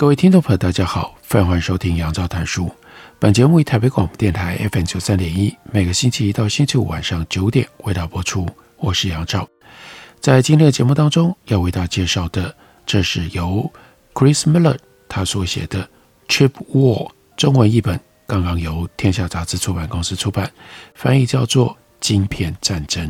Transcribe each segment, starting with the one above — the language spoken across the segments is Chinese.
各位听众朋友，大家好，欢迎收听杨照谈书。本节目以台北广播电台 FM 九三点一，每个星期一到星期五晚上九点为大家播出。我是杨照。在今天的节目当中，要为大家介绍的，这是由 Chris Miller 他所写的《Chip War》中文译本，刚刚由天下杂志出版公司出版，翻译叫做《晶片战争》。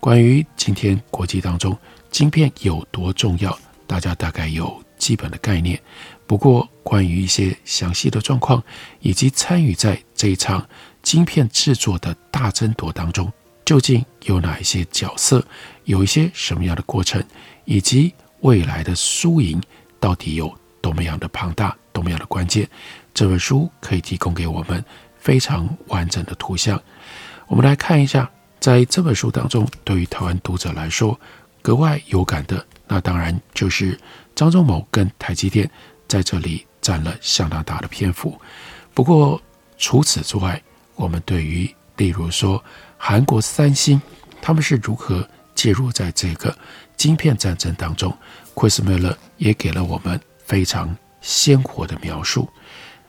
关于今天国际当中晶片有多重要，大家大概有基本的概念。不过，关于一些详细的状况，以及参与在这一场晶片制作的大争夺当中，究竟有哪一些角色，有一些什么样的过程，以及未来的输赢到底有多么样的庞大，多么样的关键，这本书可以提供给我们非常完整的图像。我们来看一下，在这本书当中，对于台湾读者来说格外有感的，那当然就是张忠谋跟台积电。在这里占了相当大的篇幅。不过除此之外，我们对于例如说韩国三星，他们是如何介入在这个晶片战争当中，Chris Miller 也给了我们非常鲜活的描述。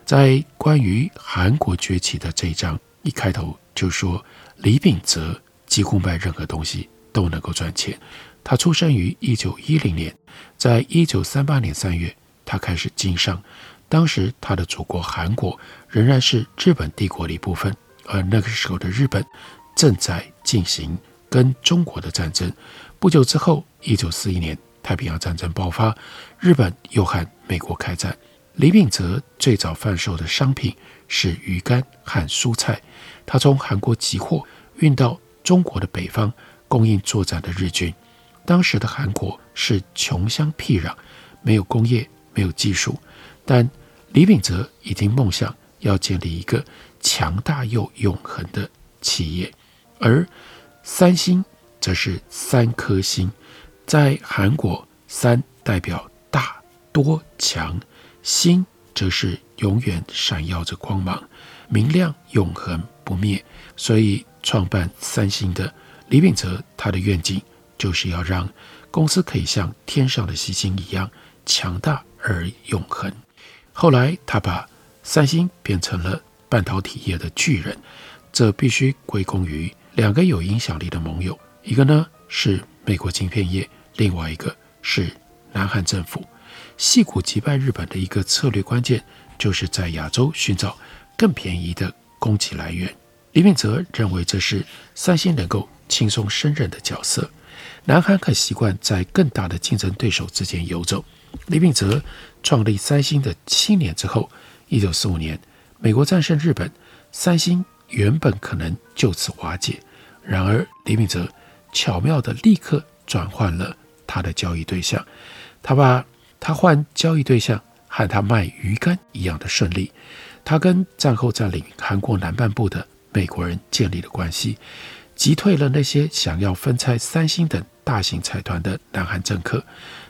在关于韩国崛起的这一章一开头就说，李秉哲几乎卖任何东西都能够赚钱。他出生于一九一零年，在一九三八年三月。他开始经商，当时他的祖国韩国仍然是日本帝国的一部分，而那个时候的日本正在进行跟中国的战争。不久之后，一九四一年太平洋战争爆发，日本又和美国开战。李秉哲最早贩售的商品是鱼干和蔬菜，他从韩国集货运到中国的北方，供应作战的日军。当时的韩国是穷乡僻壤，没有工业。没有技术，但李秉哲已经梦想要建立一个强大又永恒的企业，而三星则是三颗星，在韩国，三代表大多强，星则是永远闪耀着光芒，明亮永恒不灭。所以，创办三星的李秉哲，他的愿景就是要让公司可以像天上的星星一样强大。而永恒。后来，他把三星变成了半导体业的巨人，这必须归功于两个有影响力的盟友，一个呢是美国晶片业，另外一个是南韩政府。细谷击败日本的一个策略关键，就是在亚洲寻找更便宜的供给来源。李秉哲认为这是三星能够轻松胜任的角色。南韩很习惯在更大的竞争对手之间游走。李秉哲创立三星的七年之后，一九四五年，美国战胜日本，三星原本可能就此瓦解。然而，李秉哲巧妙地立刻转换了他的交易对象，他把他换交易对象和他卖鱼竿一样的顺利。他跟战后占领韩国南半部的美国人建立了关系，击退了那些想要分拆三星等大型财团的南韩政客。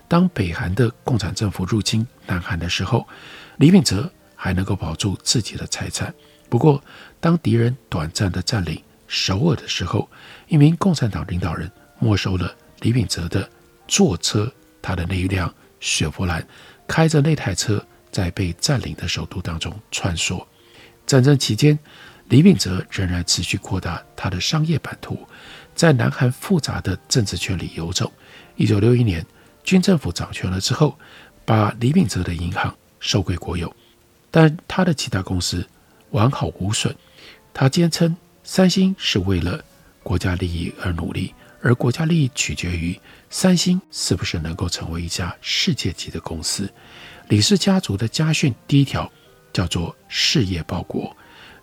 当北韩的共产政府入侵南韩的时候，李秉哲还能够保住自己的财产。不过，当敌人短暂的占领首尔的时候，一名共产党领导人没收了李秉哲的坐车，他的那一辆雪佛兰，开着那台车在被占领的首都当中穿梭。战争期间，李秉哲仍然持续扩大他的商业版图，在南韩复杂的政治圈里游走。一九六一年。军政府掌权了之后，把李秉哲的银行收归国有，但他的其他公司完好无损。他坚称三星是为了国家利益而努力，而国家利益取决于三星是不是能够成为一家世界级的公司。李氏家族的家训第一条叫做“事业报国”。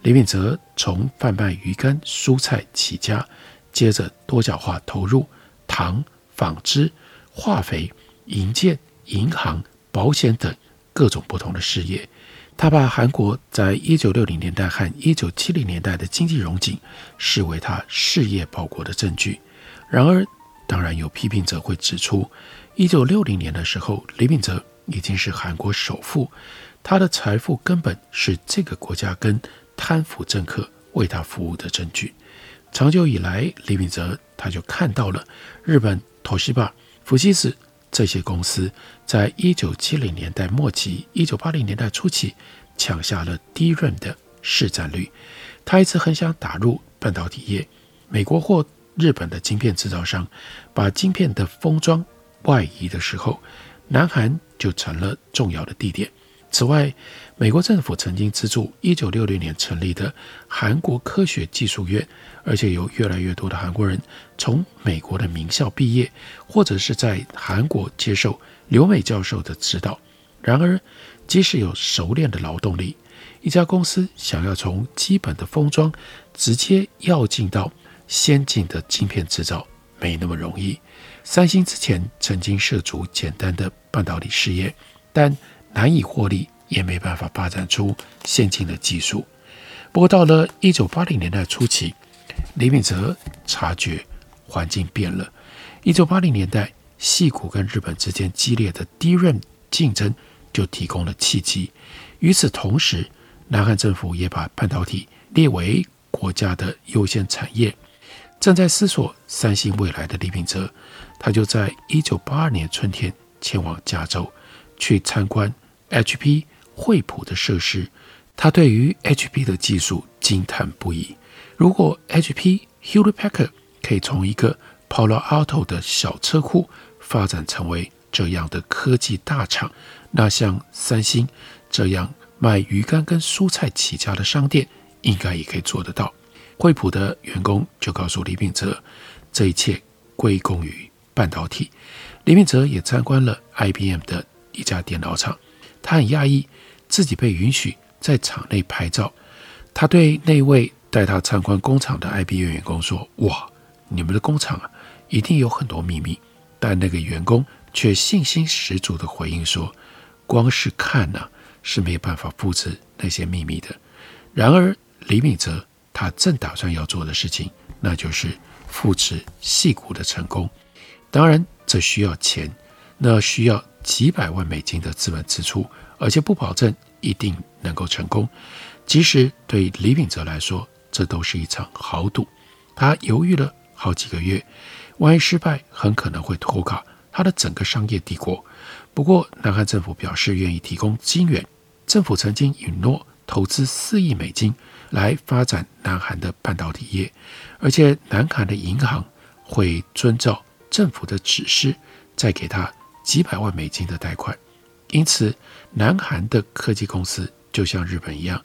李秉哲从贩卖鱼干、蔬菜起家，接着多角化投入糖、纺织。化肥、银建、银行、保险等各种不同的事业。他把韩国在一九六零年代和一九七零年代的经济荣景视为他事业报国的证据。然而，当然有批评者会指出，一九六零年的时候，李秉哲已经是韩国首富，他的财富根本是这个国家跟贪腐政客为他服务的证据。长久以来，李秉哲他就看到了日本土西坝、福西斯这些公司在一九七零年代末期、一九八零年代初期抢下了 DRAM 的市占率。他一直很想打入半导体业，美国或日本的晶片制造商把晶片的封装外移的时候，南韩就成了重要的地点。此外，美国政府曾经资助1966年成立的韩国科学技术院，而且有越来越多的韩国人从美国的名校毕业，或者是在韩国接受留美教授的指导。然而，即使有熟练的劳动力，一家公司想要从基本的封装直接跃进到先进的晶片制造，没那么容易。三星之前曾经涉足简单的半导体事业，但难以获利，也没办法发展出先进的技术。不过，到了一九八零年代初期，李秉哲察觉环境变了。一九八零年代，细谷跟日本之间激烈的 DRAM 竞争就提供了契机。与此同时，南韩政府也把半导体列为国家的优先产业。正在思索三星未来的李秉哲，他就在一九八二年春天前往加州去参观。HP 惠普的设施，他对于 HP 的技术惊叹不已。如果 HP Hewlett Packard 可以从一个 Palo Alto 的小车库发展成为这样的科技大厂，那像三星这样卖鱼干跟蔬菜起家的商店，应该也可以做得到。惠普的员工就告诉李秉哲，这一切归功于半导体。李秉哲也参观了 IBM 的一家电脑厂。他很讶异自己被允许在厂内拍照。他对那位带他参观工厂的 IBM 员工说：“哇，你们的工厂啊，一定有很多秘密。”但那个员工却信心十足地回应说：“光是看呢、啊，是没办法复制那些秘密的。”然而，李敏哲他正打算要做的事情，那就是复制矽谷的成功。当然，这需要钱，那需要。几百万美金的资本支出，而且不保证一定能够成功。即使对李秉哲来说，这都是一场豪赌。他犹豫了好几个月，万一失败，很可能会拖垮他的整个商业帝国。不过，南韩政府表示愿意提供金援。政府曾经允诺投资四亿美金来发展南韩的半导体业，而且南韩的银行会遵照政府的指示，再给他。几百万美金的贷款，因此南韩的科技公司就像日本一样，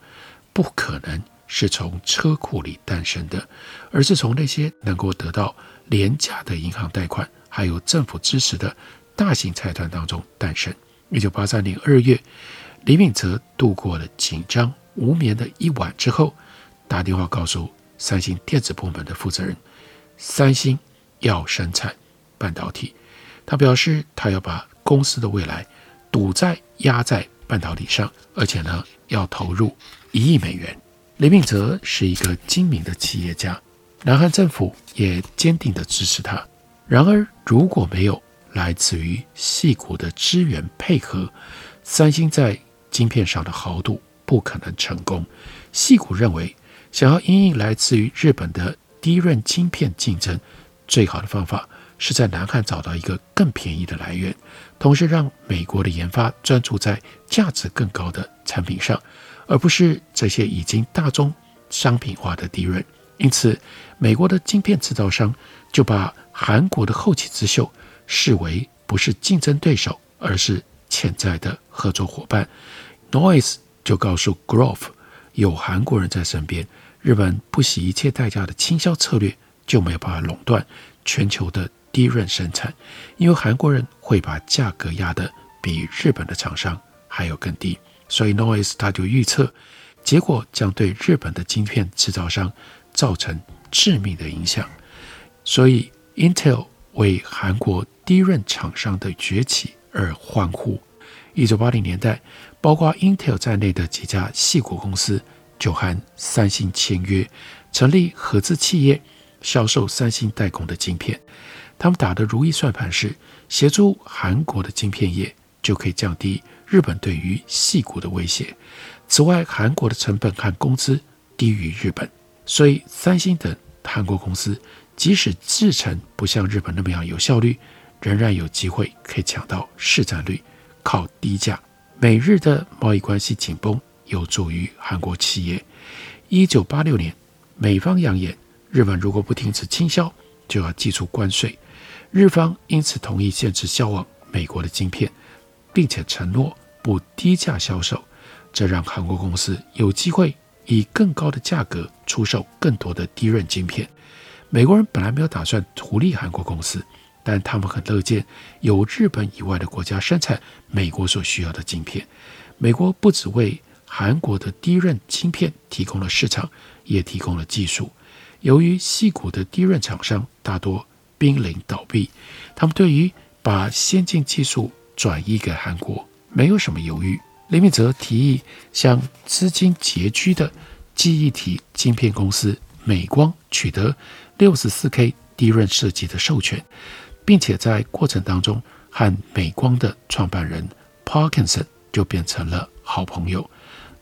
不可能是从车库里诞生的，而是从那些能够得到廉价的银行贷款，还有政府支持的大型财团当中诞生。一九八三年二月，李秉哲度过了紧张无眠的一晚之后，打电话告诉三星电子部门的负责人，三星要生产半导体。他表示，他要把公司的未来赌在压在半导体上，而且呢，要投入一亿美元。李秉哲是一个精明的企业家，南韩政府也坚定地支持他。然而，如果没有来自于细谷的支援配合，三星在晶片上的豪赌不可能成功。细谷认为，想要因应来自于日本的 DRAM 晶片竞争，最好的方法。是在南韩找到一个更便宜的来源，同时让美国的研发专注在价值更高的产品上，而不是这些已经大宗商品化的 DRAM。因此，美国的晶片制造商就把韩国的后起之秀视为不是竞争对手，而是潜在的合作伙伴。Noise 就告诉 Grove，有韩国人在身边，日本不惜一切代价的倾销策略就没有办法垄断全球的。低润生产，因为韩国人会把价格压得比日本的厂商还要更低，所以 Noyce 他就预测，结果将对日本的晶片制造商造成致命的影响。所以 Intel 为韩国低润厂商的崛起而欢呼。一九八零年代，包括 Intel 在内的几家矽谷公司就和三星签约，成立合资企业，销售三星代工的晶片。他们打的如意算盘是，协助韩国的晶片业就可以降低日本对于细谷的威胁。此外，韩国的成本和工资低于日本，所以三星等韩国公司即使制程不像日本那么样有效率，仍然有机会可以抢到市占率。靠低价，美日的贸易关系紧绷，有助于韩国企业。一九八六年，美方扬言，日本如果不停止倾销，就要祭出关税。日方因此同意限制销往美国的晶片，并且承诺不低价销售。这让韩国公司有机会以更高的价格出售更多的低润晶片。美国人本来没有打算图利韩国公司。但他们很乐见有日本以外的国家生产美国所需要的晶片。美国不只为韩国的低润晶片提供了市场，也提供了技术。由于细谷的低润厂商大多濒临倒闭，他们对于把先进技术转移给韩国没有什么犹豫。李秉哲提议向资金拮据的记忆体晶片公司美光取得六十四 K 低润设计的授权。并且在过程当中，和美光的创办人 Parkinson 就变成了好朋友。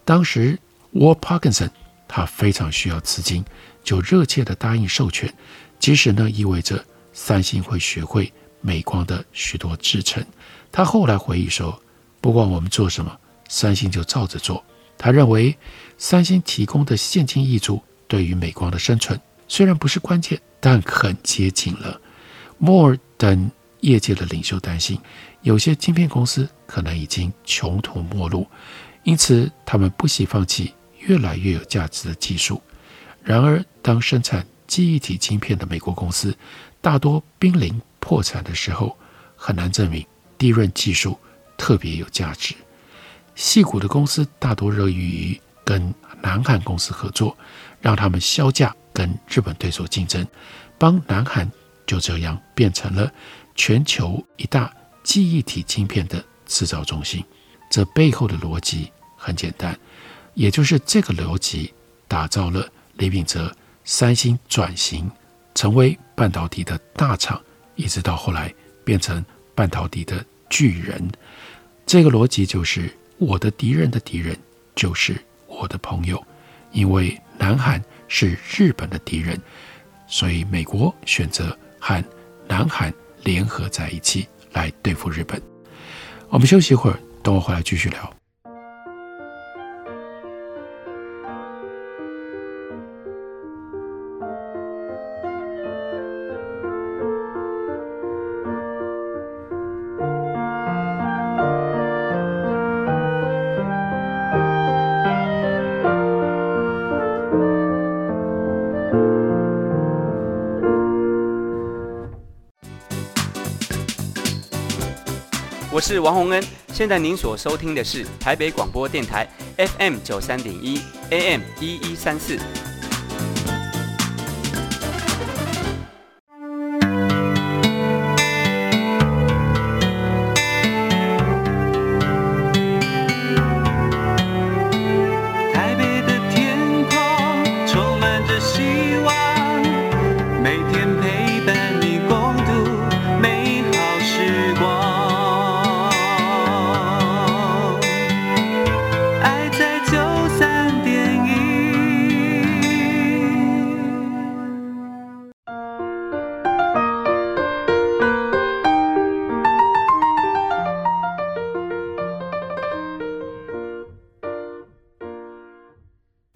当时 War Parkinson 他非常需要资金，就热切地答应授权，即使呢意味着三星会学会美光的许多制程。他后来回忆说：“不管我们做什么，三星就照着做。”他认为三星提供的现金挹注对于美光的生存虽然不是关键，但很接近了。Moore 等业界的领袖担心，有些晶片公司可能已经穷途末路，因此他们不惜放弃越来越有价值的技术。然而，当生产记忆体晶片的美国公司大多濒临破产的时候，很难证明低润技术特别有价值。矽谷的公司大多热于跟南韩公司合作，让他们削价跟日本对手竞争，帮南韩。就这样变成了全球一大记忆体晶片的制造中心。这背后的逻辑很简单，也就是这个逻辑打造了李秉哲三星转型成为半导体的大厂，一直到后来变成半导体的巨人。这个逻辑就是我的敌人的敌人就是我的朋友，因为南韩是日本的敌人，所以美国选择。和南韩联合在一起来对付日本。我们休息一会儿，等我回来继续聊。是王洪恩，现在您所收听的是台北广播电台 FM 九三点一 AM 一一三四。每天陪伴你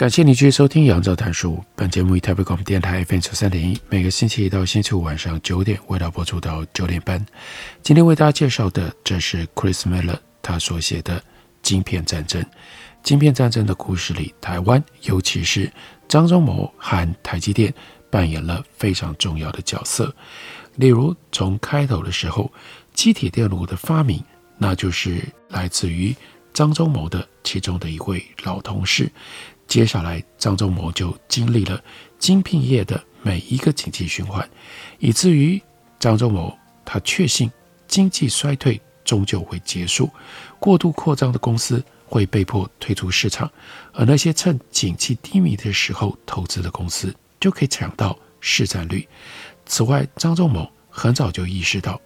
感谢你继续收听《杨照谈书》。本节目以台北广播电台 FM 九三点一，每个星期一到星期五晚上九点，为大家播出到九点半。今天为大家介绍的，这是 Chris Miller 他所写的《晶片战争》。晶片战争的故事里，台湾尤其是张忠谋和台积电扮演了非常重要的角色。例如，从开头的时候，积体电路的发明，那就是来自于张忠谋的其中的一位老同事。接下来，张忠谋就经历了晶片业的每一个景气循环，以至于张忠谋他确信经济衰退终究会结束，过度扩张的公司会被迫退出市场，而那些趁景气低迷的时候投资的公司就可以抢到市占率。此外，张忠谋很早就意识到，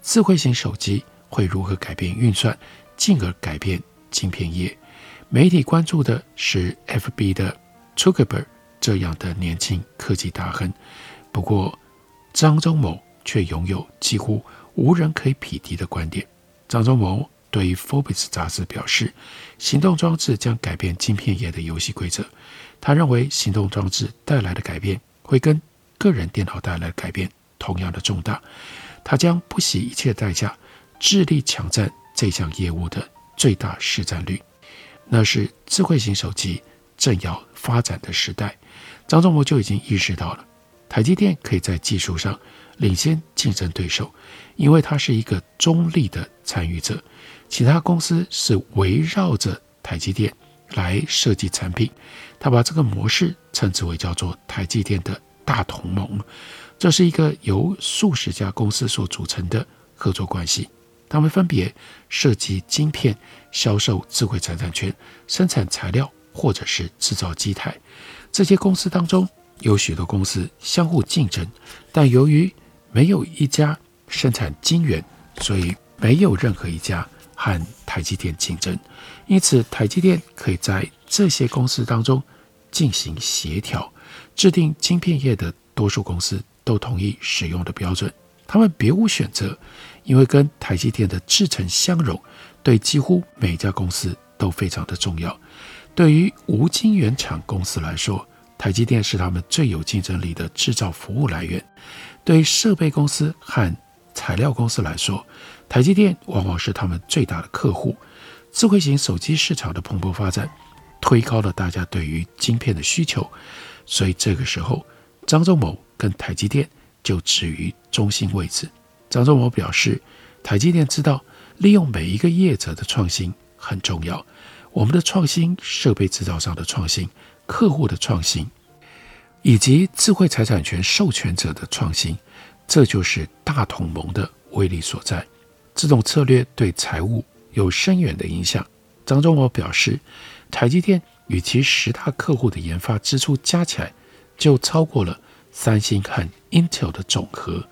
智慧型手机会如何改变运算，进而改变晶片业。媒体关注的是 FB 的 Zuckerberg 这样的年轻科技大亨，不过张忠谋却拥有几乎无人可以匹敌的观点。张忠谋对 Forbes 杂志表示，行动装置将改变晶片业的游戏规则。他认为，行动装置带来的改变会跟个人电脑带来的改变同样的重大。他将不惜一切代价，致力抢占这项业务的最大市占率。那是智慧型手机正要发展的时代。张忠谋就已经意识到了，台积电可以在技术上领先竞争对手。因为他是一个中立的参与者，其他公司是围绕着台积电来设计产品。他把这个模式称之为叫做台积电的大同盟。这是一个由数十家公司所组成的合作关系，他们分别设计晶片、销售智慧财产权、生产材料或者是制造机台。这些公司当中有许多公司相互竞争，但由于没有一家生产晶圆，所以没有任何一家和台积电竞争，因此台积电可以在这些公司当中进行协调，制定晶片业的多数公司都同意使用的标准，他们别无选择，因为跟台积电的制程相容，对几乎每家公司都非常的重要。对于无晶圆厂公司来说，台积电是他们最有竞争力的制造服务来源；对设备公司和材料公司来说，台积电往往是他们最大的客户。智慧型手机市场的蓬勃发展，推高了大家对于晶片的需求，所以这个时候，张忠谋跟台积电就置于中心位置。张忠谋表示，台积电知道利用每一个业者的创新很重要，我们的创新、设备制造商的创新、客户的创新，以及智慧财产权授权者的创新。这就是大同盟的威力所在。这种策略对财务有深远的影响。张忠谋表示，台积电与其十大客户的研发支出加起来，就超过了三星和 Intel 的总和。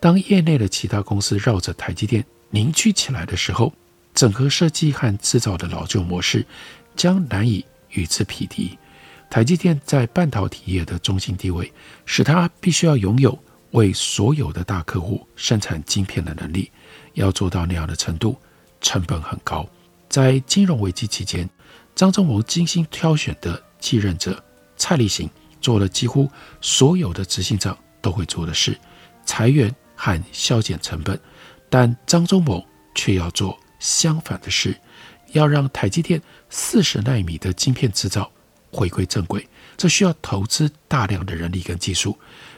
当业内的其他公司绕着台积电凝聚起来的时候，整合设计和制造的老旧模式将难以与之匹敌。台积电在半导体业的中心地位，使它必须要拥有。为所有的大客户生产晶片的能力，要做到那样的程度，成本很高。在金融危机期间，张忠谋精心挑选的继任者蔡立行做了几乎所有的执行长都会做的事：裁员和削减成本。但张忠谋却要做相反的事，要让台积电四十纳米的晶片制造回归正轨。这需要投资大量的人力跟技术。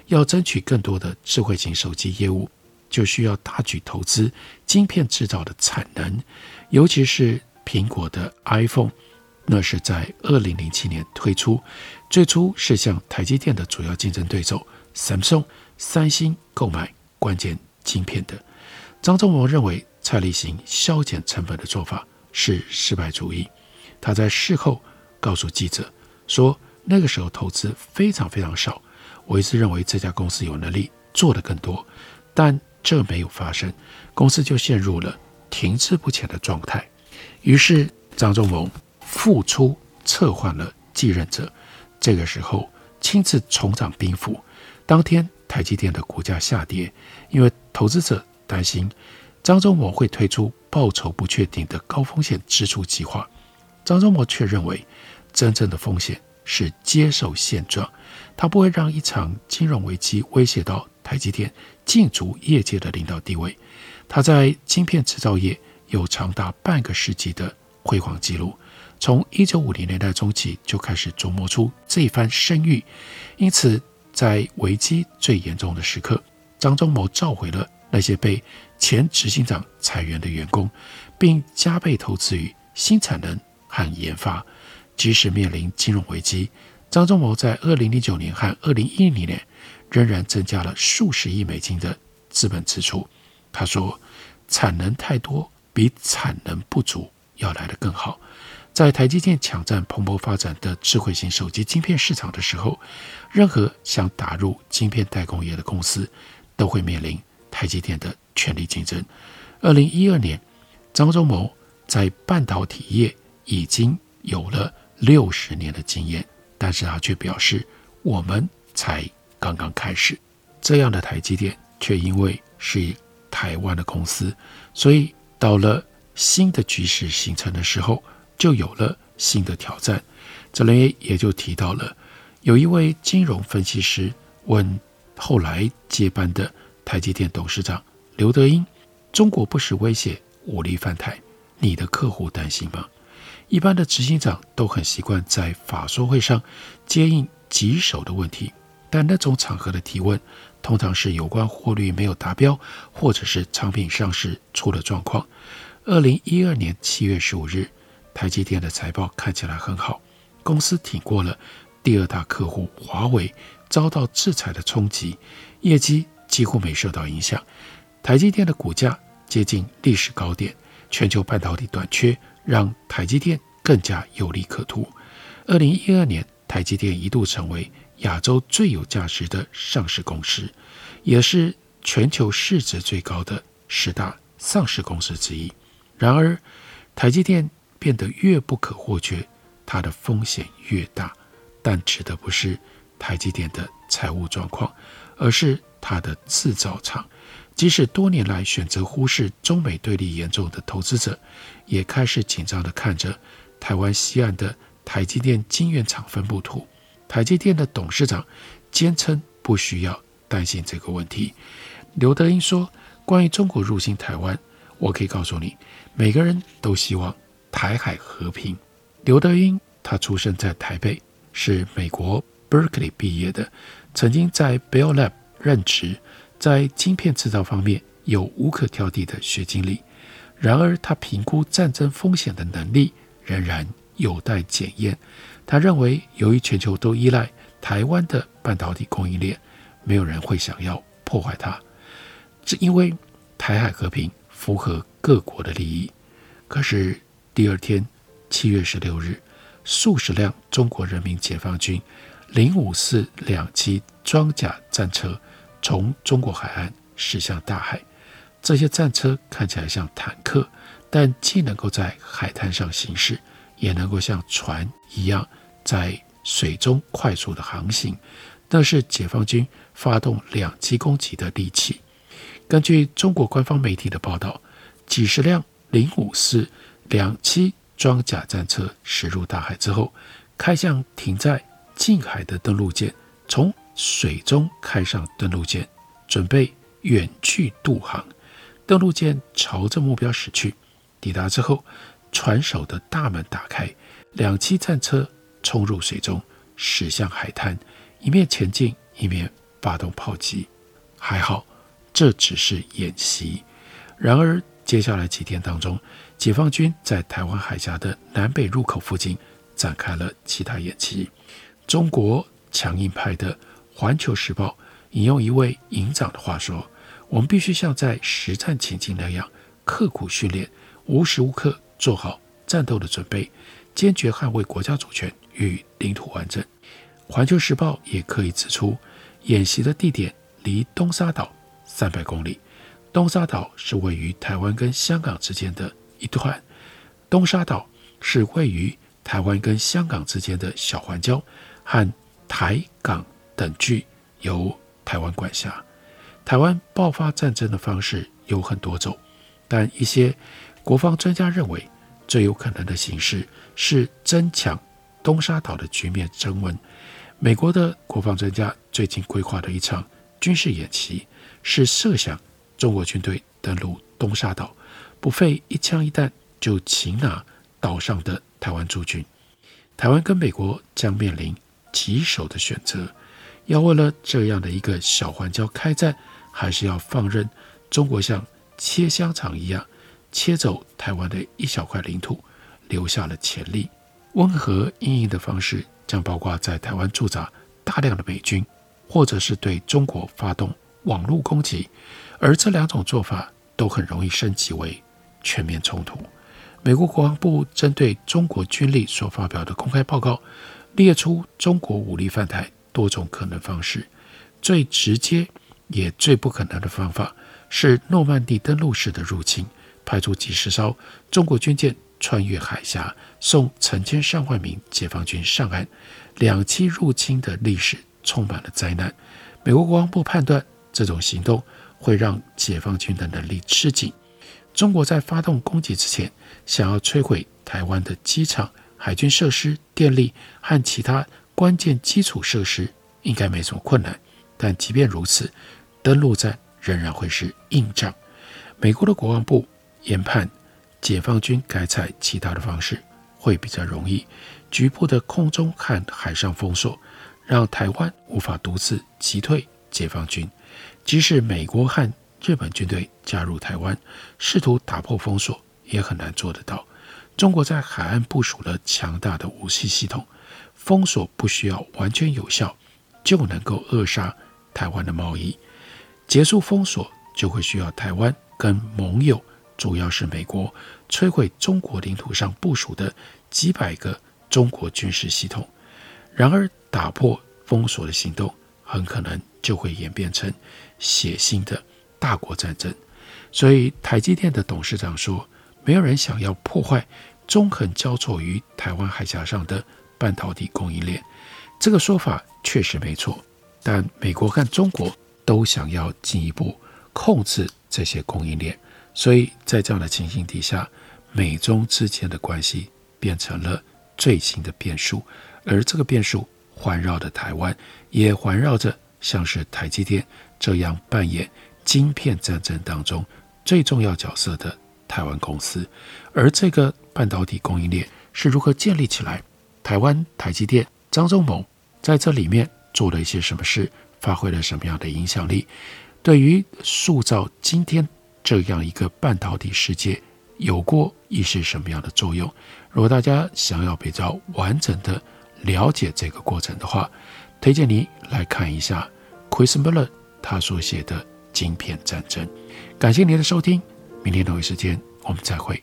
要争取更多的智慧型手机业务，就需要大举投资晶片制造的产能，尤其是苹果的 iPhone，那是在二零零七年推出，最初是向台积电的主要竞争对手 Samsung 三星购买关键晶片的。张忠谋认为蔡立行削减成本的做法是失败主义，他在事后告诉记者说，那个时候投资非常非常少。我一直认为这家公司有能力做得更多，但这没有发生，公司就陷入了停滞不前的状态。于是张忠谋复出策换了继任者，这个时候亲自重掌兵符。当天台积电的股价下跌，因为投资者担心张忠谋会推出报酬不确定的高风险支出计划。张忠谋却认为真正的风险是接受现状。他不会让一场金融危机威胁到台积电竞逐业界的领导地位。他在晶片制造业有长达半个世纪的辉煌记录，从一九五零年代中期就开始琢磨出这一番声誉。因此，在危机最严重的时刻，张忠谋召回了那些被前执行长裁员的员工，并加倍投资于新产能和研发。即使面临金融危机，张忠谋在二零零九年和二零一零年仍然增加了数十亿美金的资本支出。他说：“产能太多比产能不足要来得更好。在台积电抢占蓬勃发展的智慧型手机晶片市场的时候，任何想打入晶片代工业的公司都会面临台积电的全力竞争。二零一二年，张忠谋在半导体业已经有了六十年的经验，但是他却表示，我们才刚刚开始。这样的台积电却因为是台湾的公司，所以到了新的局势形成的时候。就有了新的挑战，这里也就提到了，有一位金融分析师问后来接班的台积电董事长刘德音：“中国不实威胁，武力犯台，你的客户担心吗？”一般的执行长都很习惯在法说会上接应棘手的问题，但那种场合的提问通常是有关获利没有达标，或者是产品上市出了状况。二零一二年七月十五日。台积电的财报看起来很好，公司挺过了第二大客户华为遭到制裁的冲击，业绩几乎没受到影响。台积电的股价接近历史高点，全球半导体短缺让台积电更加有利可图。二零一二年，台积电一度成为亚洲最有价值的上市公司，也是全球市值最高的十大上市公司之一。然而，台积电。变得越不可或缺，它的风险越大。但指的不是台积电的财务状况，而是它的制造厂。即使多年来选择忽视中美对立严重的投资者，也开始紧张地看着台湾西岸的台积电晶圆厂分布图。台积电的董事长坚称不需要担心这个问题。刘德音说：“关于中国入侵台湾，我可以告诉你，每个人都希望。”台海和平。刘德音，他出生在台北，是美国 Berkeley 毕业的，曾经在 Bell Lab 任职，在晶片制造方面有无可挑剔的学经历。然而，他评估战争风险的能力仍然有待检验。他认为，由于全球都依赖台湾的半导体供应链，没有人会想要破坏它，只因为台海和平符合各国的利益。可是，第二天，七月十六日，数十辆中国人民解放军零五四两栖装甲战车从中国海岸驶向大海。这些战车看起来像坦克，但既能够在海滩上行驶，也能够像船一样在水中快速的航行。那是解放军发动两栖攻击的利器。根据中国官方媒体的报道，几十辆零五四。两栖装甲战车驶入大海之后，开向停在近海的登陆舰，从水中开上登陆舰，准备远去渡航。登陆舰朝着目标驶去，抵达之后，船首的大门打开，两栖战车冲入水中，驶向海滩，一面前进，一面发动炮击。还好，这只是演习。然而，接下来几天当中，解放军在台湾海峡的南北入口附近展开了其他演习。中国强硬派的《环球时报》引用一位营长的话说：“我们必须像在实战情境那样刻苦训练，无时无刻做好战斗的准备，坚决捍卫国家主权与领土完整。”《环球时报》也可以指出，演习的地点离东沙岛三百公里。东沙岛是位于台湾跟香港之间的一段，东沙岛是位于台湾跟香港之间的小环礁，和台港等距由台湾管辖。台湾爆发战争的方式有很多种，但一些国防专家认为，最有可能的形式是争抢东沙岛的局面升温。美国的国防专家最近规划的一场军事演习是设想。中国军队登陆东沙岛，不费一枪一弹就擒拿岛上的台湾驻军。台湾跟美国将面临棘手的选择：要为了这样的一个小环礁开战，还是要放任中国像切香肠一样切走台湾的一小块领土，留下了潜力？温和因应的方式将包括在台湾驻扎大量的美军，或者是对中国发动网络攻击。而这两种做法都很容易升级为全面冲突。美国国防部针对中国军力所发表的公开报告，列出中国武力犯台多种可能方式。最直接也最不可能的方法是诺曼底登陆式的入侵，派出几十艘中国军舰穿越海峡，送成千上万名解放军上岸。两栖入侵的历史充满了灾难。美国国防部判断，这种行动会让解放军的能力吃紧。中国在发动攻击之前，想要摧毁台湾的机场、海军设施、电力和其他关键基础设施，应该没什么困难。但即便如此，登陆战仍然会是硬仗。美国的国防部研判，解放军改采其他的方式会比较容易。局部的空中和海上封锁，让台湾无法独自击退解放军。即使美国和日本军队加入台湾，试图打破封锁，也很难做得到。中国在海岸部署了强大的武器系统，封锁不需要完全有效，就能够扼杀台湾的贸易。结束封锁，就会需要台湾跟盟友，主要是美国，摧毁中国领土上部署的几百个。中国军事系统，然而打破封锁的行动很可能就会演变成血腥的大国战争。所以，台积电的董事长说：“没有人想要破坏纵横交错于台湾海峡上的半导体供应链。”这个说法确实没错，但美国和中国都想要进一步控制这些供应链。所以在这样的情形底下，美中之间的关系变成了。最新的变数，而这个变数环绕着台湾，也环绕着像是台积电这样扮演晶片战争当中最重要角色的台湾公司。而这个半导体供应链是如何建立起来？台湾台积电张忠谋在这里面做了一些什么事，发挥了什么样的影响力？对于塑造今天这样一个半导体世界，有过一些什么样的作用？如果大家想要比较完整的了解这个过程的话，推荐你来看一下 Chris Miller 他所写的《晶片战争》。感谢您的收听，明天同一时间我们再会。